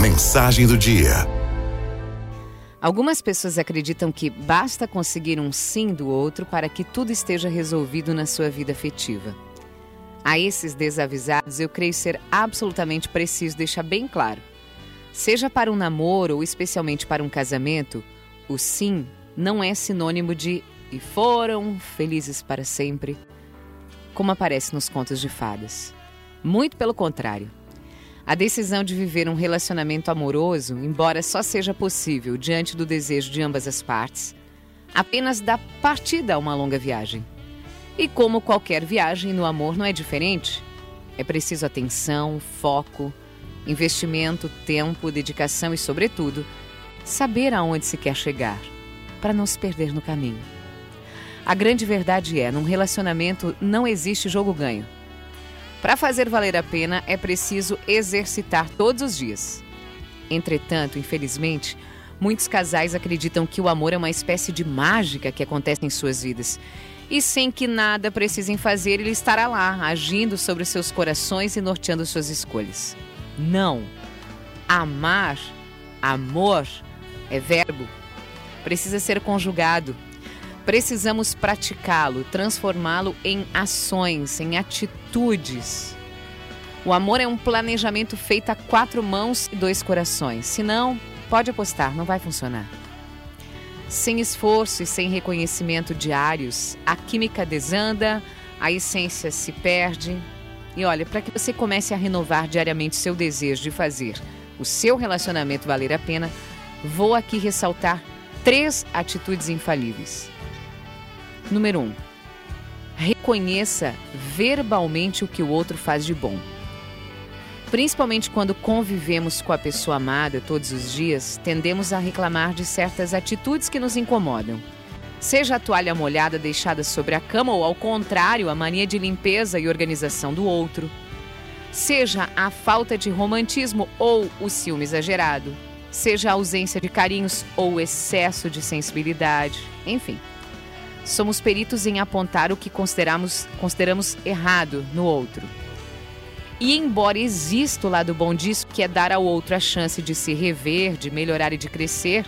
Mensagem do dia. Algumas pessoas acreditam que basta conseguir um sim do outro para que tudo esteja resolvido na sua vida afetiva. A esses desavisados, eu creio ser absolutamente preciso deixar bem claro. Seja para um namoro ou especialmente para um casamento, o sim não é sinônimo de e foram felizes para sempre, como aparece nos contos de fadas. Muito pelo contrário. A decisão de viver um relacionamento amoroso, embora só seja possível diante do desejo de ambas as partes, apenas dá partida a uma longa viagem. E como qualquer viagem no amor não é diferente, é preciso atenção, foco, investimento, tempo, dedicação e, sobretudo, saber aonde se quer chegar, para não se perder no caminho. A grande verdade é, num relacionamento não existe jogo ganho. Para fazer valer a pena, é preciso exercitar todos os dias. Entretanto, infelizmente, muitos casais acreditam que o amor é uma espécie de mágica que acontece em suas vidas. E sem que nada precisem fazer, ele estará lá, agindo sobre seus corações e norteando suas escolhas. Não. Amar, amor, é verbo. Precisa ser conjugado Precisamos praticá-lo, transformá-lo em ações, em atitudes. O amor é um planejamento feito a quatro mãos e dois corações. Se não, pode apostar, não vai funcionar. Sem esforço e sem reconhecimento diários, a química desanda, a essência se perde. E olha, para que você comece a renovar diariamente seu desejo de fazer o seu relacionamento valer a pena, vou aqui ressaltar três atitudes infalíveis. Número 1. Um, reconheça verbalmente o que o outro faz de bom. Principalmente quando convivemos com a pessoa amada todos os dias, tendemos a reclamar de certas atitudes que nos incomodam. Seja a toalha molhada deixada sobre a cama ou, ao contrário, a mania de limpeza e organização do outro. Seja a falta de romantismo ou o ciúme exagerado. Seja a ausência de carinhos ou o excesso de sensibilidade. Enfim. Somos peritos em apontar o que consideramos, consideramos errado no outro. E embora exista o lado bom disso, que é dar ao outro a chance de se rever, de melhorar e de crescer,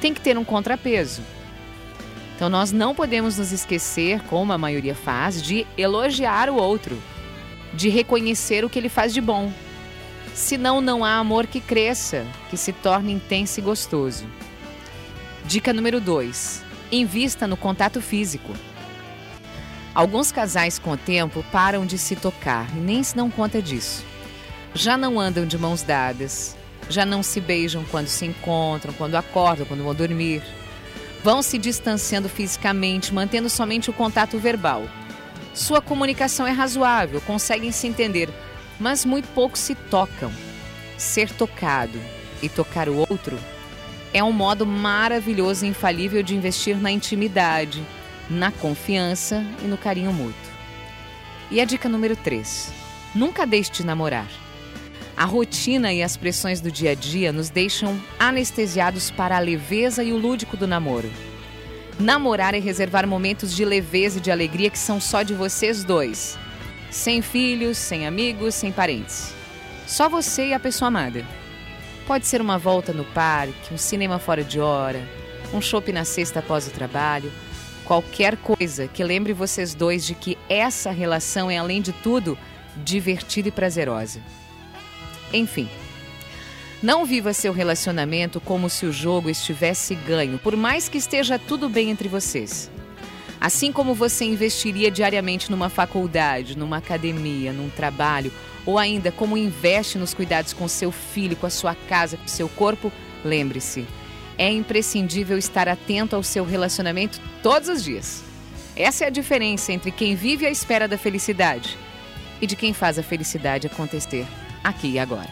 tem que ter um contrapeso. Então nós não podemos nos esquecer, como a maioria faz, de elogiar o outro, de reconhecer o que ele faz de bom. Senão não há amor que cresça, que se torne intenso e gostoso. Dica número 2 invista no contato físico. Alguns casais, com o tempo, param de se tocar e nem se dão conta disso. Já não andam de mãos dadas, já não se beijam quando se encontram, quando acordam, quando vão dormir. Vão se distanciando fisicamente, mantendo somente o contato verbal. Sua comunicação é razoável, conseguem se entender, mas muito pouco se tocam. Ser tocado e tocar o outro é um modo maravilhoso e infalível de investir na intimidade, na confiança e no carinho mútuo. E a dica número 3: nunca deixe de namorar. A rotina e as pressões do dia a dia nos deixam anestesiados para a leveza e o lúdico do namoro. Namorar é reservar momentos de leveza e de alegria que são só de vocês dois. Sem filhos, sem amigos, sem parentes. Só você e a pessoa amada. Pode ser uma volta no parque, um cinema fora de hora, um shopping na sexta após o trabalho, qualquer coisa que lembre vocês dois de que essa relação é, além de tudo, divertida e prazerosa. Enfim, não viva seu relacionamento como se o jogo estivesse ganho, por mais que esteja tudo bem entre vocês. Assim como você investiria diariamente numa faculdade, numa academia, num trabalho ou ainda como investe nos cuidados com seu filho, com a sua casa, com seu corpo, lembre-se, é imprescindível estar atento ao seu relacionamento todos os dias. Essa é a diferença entre quem vive à espera da felicidade e de quem faz a felicidade acontecer aqui e agora.